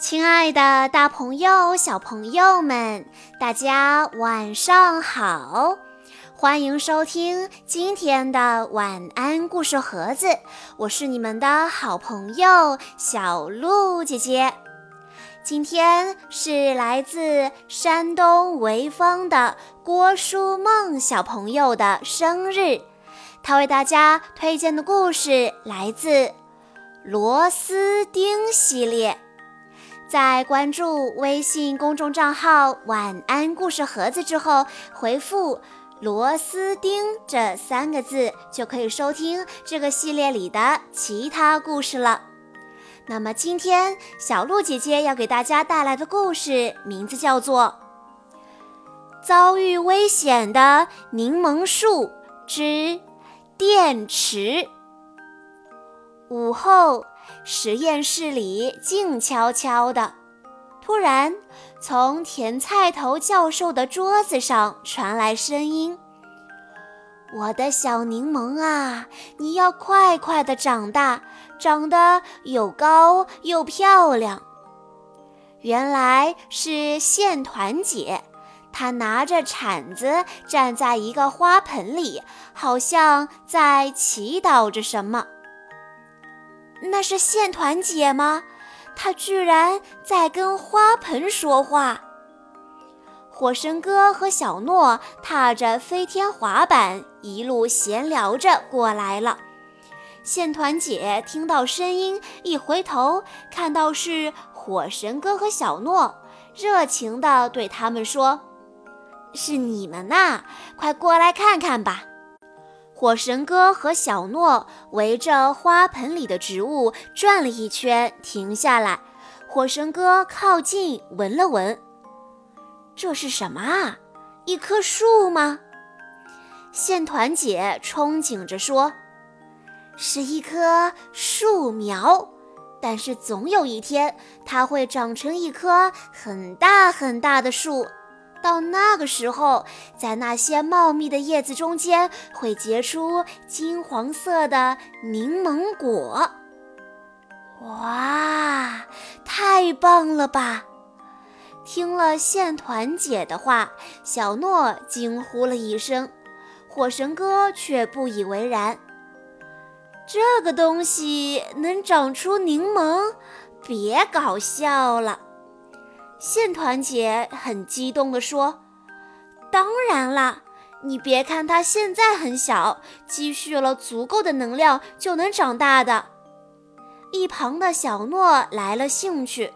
亲爱的，大朋友、小朋友们，大家晚上好！欢迎收听今天的晚安故事盒子，我是你们的好朋友小鹿姐姐。今天是来自山东潍坊的郭书梦小朋友的生日，他为大家推荐的故事来自《螺丝钉》系列。在关注微信公众账号“晚安故事盒子”之后，回复“螺丝钉”这三个字，就可以收听这个系列里的其他故事了。那么今天小鹿姐姐要给大家带来的故事名字叫做《遭遇危险的柠檬树之电池》。午后。实验室里静悄悄的，突然，从甜菜头教授的桌子上传来声音：“我的小柠檬啊，你要快快的长大，长得又高又漂亮。”原来是线团姐，她拿着铲子站在一个花盆里，好像在祈祷着什么。那是线团姐吗？她居然在跟花盆说话。火神哥和小诺踏着飞天滑板，一路闲聊着过来了。线团姐听到声音，一回头，看到是火神哥和小诺，热情地对他们说：“是你们呐，快过来看看吧。”火神哥和小诺围着花盆里的植物转了一圈，停下来。火神哥靠近闻了闻，这是什么啊？一棵树吗？线团姐憧憬着说：“是一棵树苗，但是总有一天，它会长成一棵很大很大的树。”到那个时候，在那些茂密的叶子中间，会结出金黄色的柠檬果。哇，太棒了吧！听了线团姐的话，小诺惊呼了一声，火神哥却不以为然。这个东西能长出柠檬？别搞笑了！线团姐很激动地说：“当然啦，你别看它现在很小，积蓄了足够的能量就能长大的。”一旁的小诺来了兴趣：“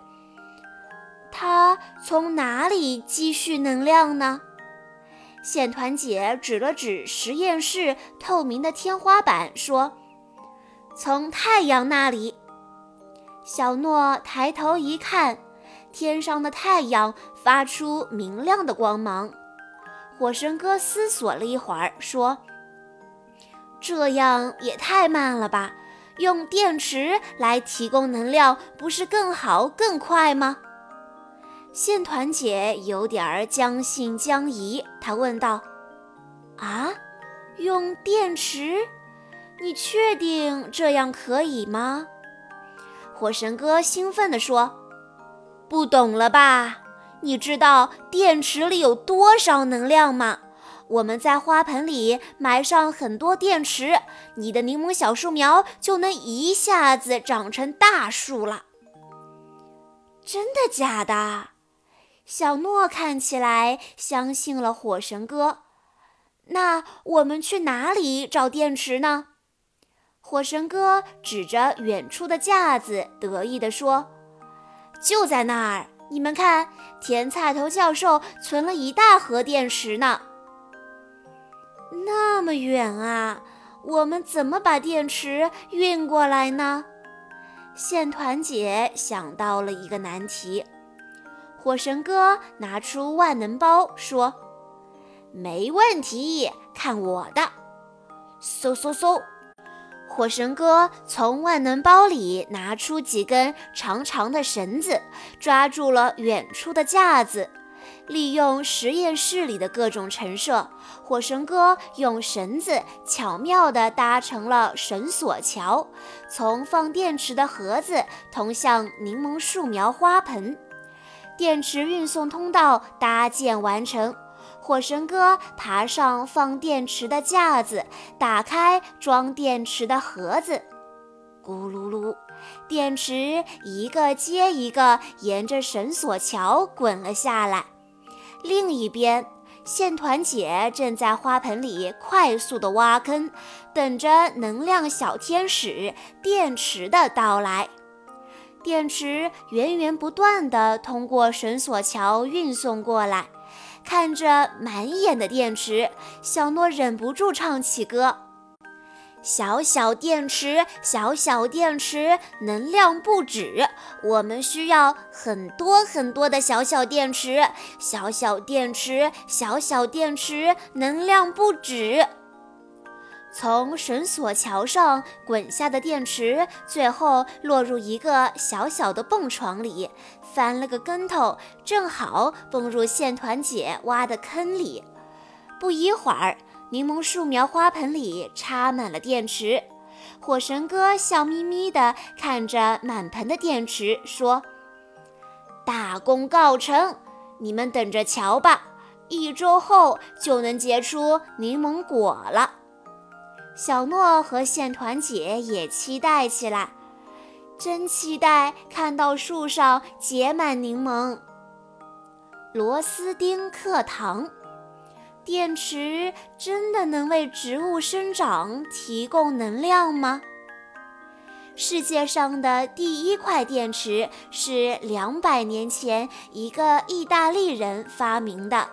他从哪里积蓄能量呢？”线团姐指了指实验室透明的天花板，说：“从太阳那里。”小诺抬头一看。天上的太阳发出明亮的光芒。火神哥思索了一会儿，说：“这样也太慢了吧？用电池来提供能量，不是更好更快吗？”线团姐有点儿将信将疑，她问道：“啊，用电池？你确定这样可以吗？”火神哥兴奋地说。不懂了吧？你知道电池里有多少能量吗？我们在花盆里埋上很多电池，你的柠檬小树苗就能一下子长成大树了。真的假的？小诺看起来相信了火神哥。那我们去哪里找电池呢？火神哥指着远处的架子，得意地说。就在那儿，你们看，甜菜头教授存了一大盒电池呢。那么远啊，我们怎么把电池运过来呢？线团姐想到了一个难题。火神哥拿出万能包，说：“没问题，看我的！”嗖嗖嗖。火神哥从万能包里拿出几根长长的绳子，抓住了远处的架子。利用实验室里的各种陈设，火神哥用绳子巧妙地搭成了绳索桥，从放电池的盒子通向柠檬树苗花盆。电池运送通道搭建完成，火神哥爬上放电池的架子，打开装电池的盒子，咕噜噜，电池一个接一个沿着绳索桥滚了下来。另一边，线团姐正在花盆里快速地挖坑，等着能量小天使电池的到来。电池源源不断地通过绳索桥运送过来，看着满眼的电池，小诺忍不住唱起歌。小小电池，小小电池，能量不止。我们需要很多很多的小小电池。小小电池，小小电池，能量不止。从绳索桥上滚下的电池，最后落入一个小小的蹦床里，翻了个跟头，正好蹦入线团姐挖的坑里。不一会儿。柠檬树苗花盆里插满了电池，火神哥笑眯眯地看着满盆的电池，说：“大功告成，你们等着瞧吧，一周后就能结出柠檬果了。”小诺和线团姐也期待起来，真期待看到树上结满柠檬。螺丝钉课堂。电池真的能为植物生长提供能量吗？世界上的第一块电池是两百年前一个意大利人发明的。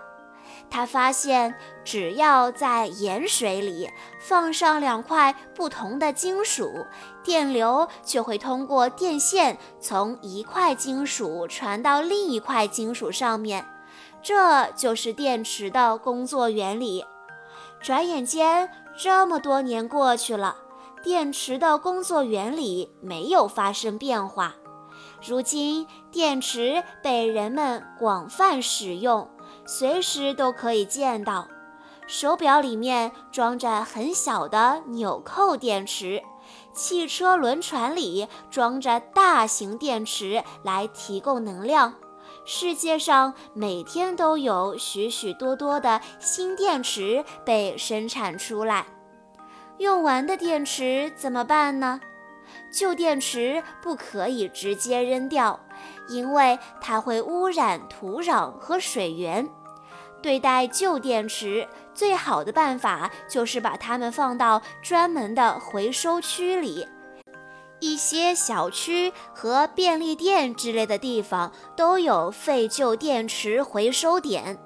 他发现，只要在盐水里放上两块不同的金属，电流就会通过电线从一块金属传到另一块金属上面。这就是电池的工作原理。转眼间，这么多年过去了，电池的工作原理没有发生变化。如今，电池被人们广泛使用，随时都可以见到。手表里面装着很小的纽扣电池，汽车轮船里装着大型电池来提供能量。世界上每天都有许许多多的新电池被生产出来，用完的电池怎么办呢？旧电池不可以直接扔掉，因为它会污染土壤和水源。对待旧电池最好的办法就是把它们放到专门的回收区里。一些小区和便利店之类的地方都有废旧电池回收点，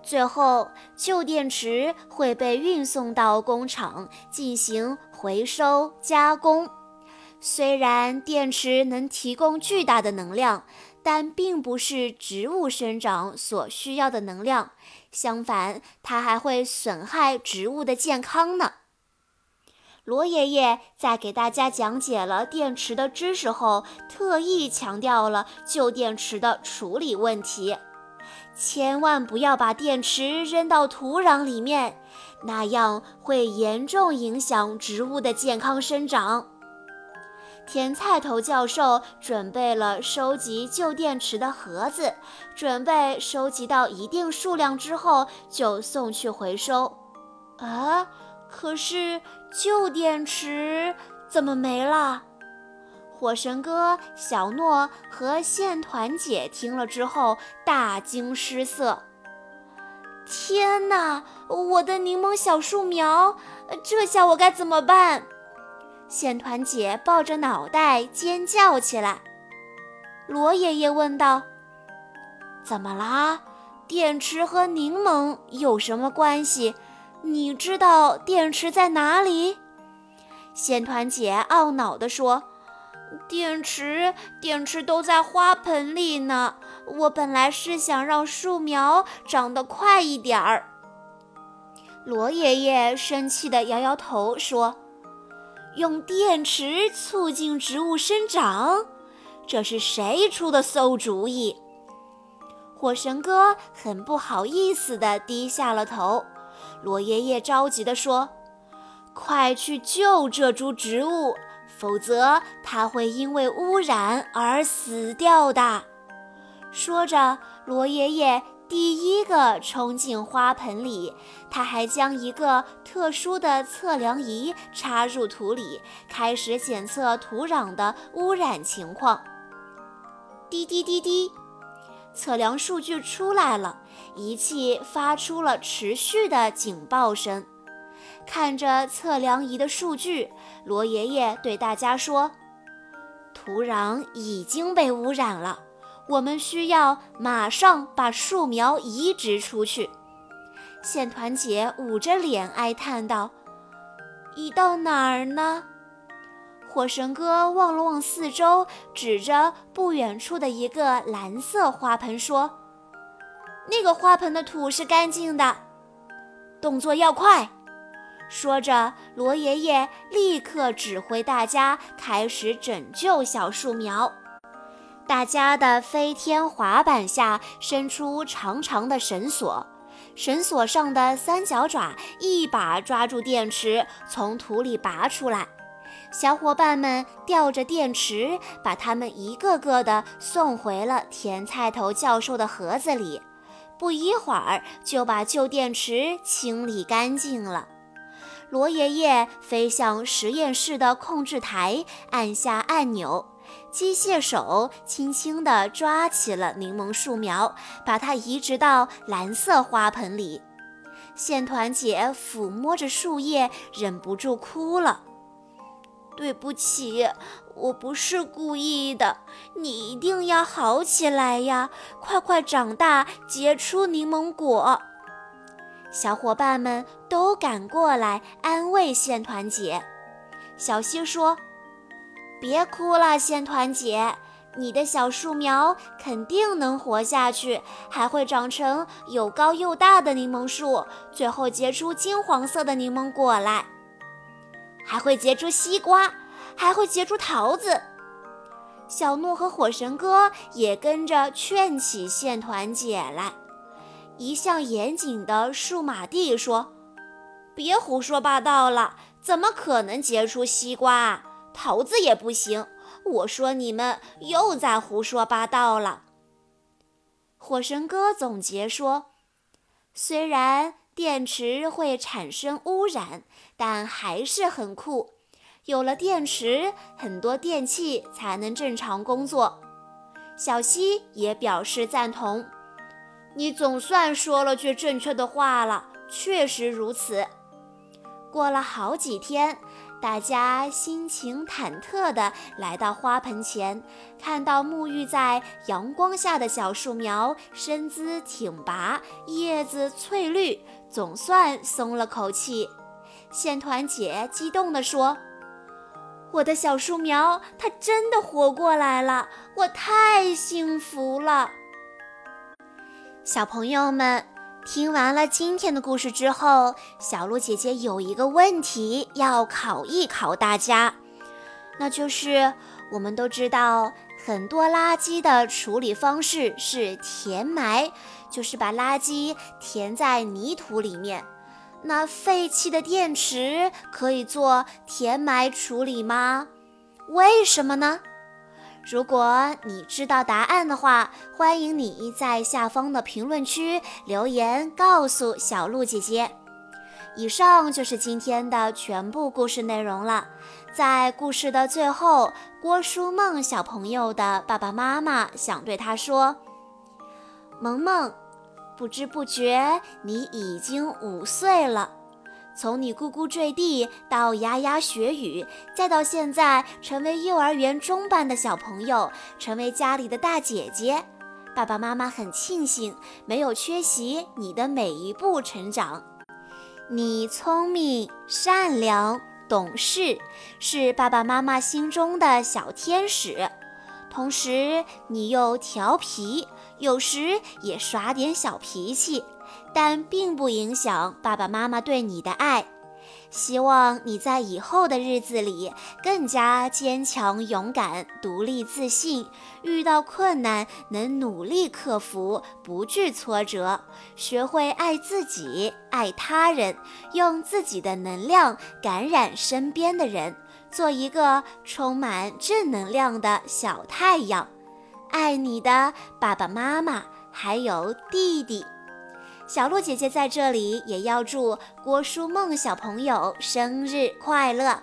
最后旧电池会被运送到工厂进行回收加工。虽然电池能提供巨大的能量，但并不是植物生长所需要的能量，相反，它还会损害植物的健康呢。罗爷爷在给大家讲解了电池的知识后，特意强调了旧电池的处理问题：千万不要把电池扔到土壤里面，那样会严重影响植物的健康生长。甜菜头教授准备了收集旧电池的盒子，准备收集到一定数量之后就送去回收。啊！可是旧电池怎么没了？火神哥、小诺和线团姐听了之后大惊失色。天哪，我的柠檬小树苗，这下我该怎么办？线团姐抱着脑袋尖叫起来。罗爷爷问道：“怎么啦？电池和柠檬有什么关系？”你知道电池在哪里？线团姐懊恼地说：“电池，电池都在花盆里呢。我本来是想让树苗长得快一点儿。”罗爷爷生气地摇摇头说：“用电池促进植物生长，这是谁出的馊主意？”火神哥很不好意思地低下了头。罗爷爷着急地说：“快去救这株植物，否则它会因为污染而死掉的。”说着，罗爷爷。第一个冲进花盆里，他还将一个特殊的测量仪插入土里，开始检测土壤的污染情况。滴滴滴滴，测量数据出来了，仪器发出了持续的警报声。看着测量仪的数据，罗爷爷对大家说：“土壤已经被污染了。”我们需要马上把树苗移植出去。线团姐捂着脸哀叹道：“移到哪儿呢？”火神哥望了望四周，指着不远处的一个蓝色花盆说：“那个花盆的土是干净的，动作要快。”说着，罗爷爷立刻指挥大家开始拯救小树苗。大家的飞天滑板下伸出长长的绳索，绳索上的三角爪一把抓住电池，从土里拔出来。小伙伴们吊着电池，把它们一个个的送回了甜菜头教授的盒子里。不一会儿，就把旧电池清理干净了。罗爷爷飞向实验室的控制台，按下按钮。机械手轻轻地抓起了柠檬树苗，把它移植到蓝色花盆里。线团姐抚摸着树叶，忍不住哭了：“对不起，我不是故意的，你一定要好起来呀！快快长大，结出柠檬果。”小伙伴们都赶过来安慰线团姐。小溪说。别哭了，线团姐，你的小树苗肯定能活下去，还会长成又高又大的柠檬树，最后结出金黄色的柠檬果来，还会结出西瓜，还会结出桃子。小诺和火神哥也跟着劝起线团姐来。一向严谨的数码弟说：“别胡说八道了，怎么可能结出西瓜？”桃子也不行，我说你们又在胡说八道了。火神哥总结说：“虽然电池会产生污染，但还是很酷。有了电池，很多电器才能正常工作。”小溪也表示赞同：“你总算说了句正确的话了，确实如此。”过了好几天。大家心情忐忑地来到花盆前，看到沐浴在阳光下的小树苗身姿挺拔，叶子翠绿，总算松了口气。线团姐激动地说：“我的小树苗，它真的活过来了，我太幸福了！”小朋友们。听完了今天的故事之后，小鹿姐姐有一个问题要考一考大家，那就是我们都知道很多垃圾的处理方式是填埋，就是把垃圾填在泥土里面。那废弃的电池可以做填埋处理吗？为什么呢？如果你知道答案的话，欢迎你在下方的评论区留言告诉小鹿姐姐。以上就是今天的全部故事内容了。在故事的最后，郭书梦小朋友的爸爸妈妈想对他说：“萌萌，不知不觉你已经五岁了。”从你咕咕坠地到牙牙学语，再到现在成为幼儿园中班的小朋友，成为家里的大姐姐，爸爸妈妈很庆幸没有缺席你的每一步成长。你聪明、善良、懂事，是爸爸妈妈心中的小天使。同时，你又调皮，有时也耍点小脾气。但并不影响爸爸妈妈对你的爱。希望你在以后的日子里更加坚强、勇敢、独立、自信。遇到困难能努力克服，不惧挫折，学会爱自己、爱他人，用自己的能量感染身边的人，做一个充满正能量的小太阳。爱你的爸爸妈妈，还有弟弟。小鹿姐姐在这里也要祝郭书梦小朋友生日快乐！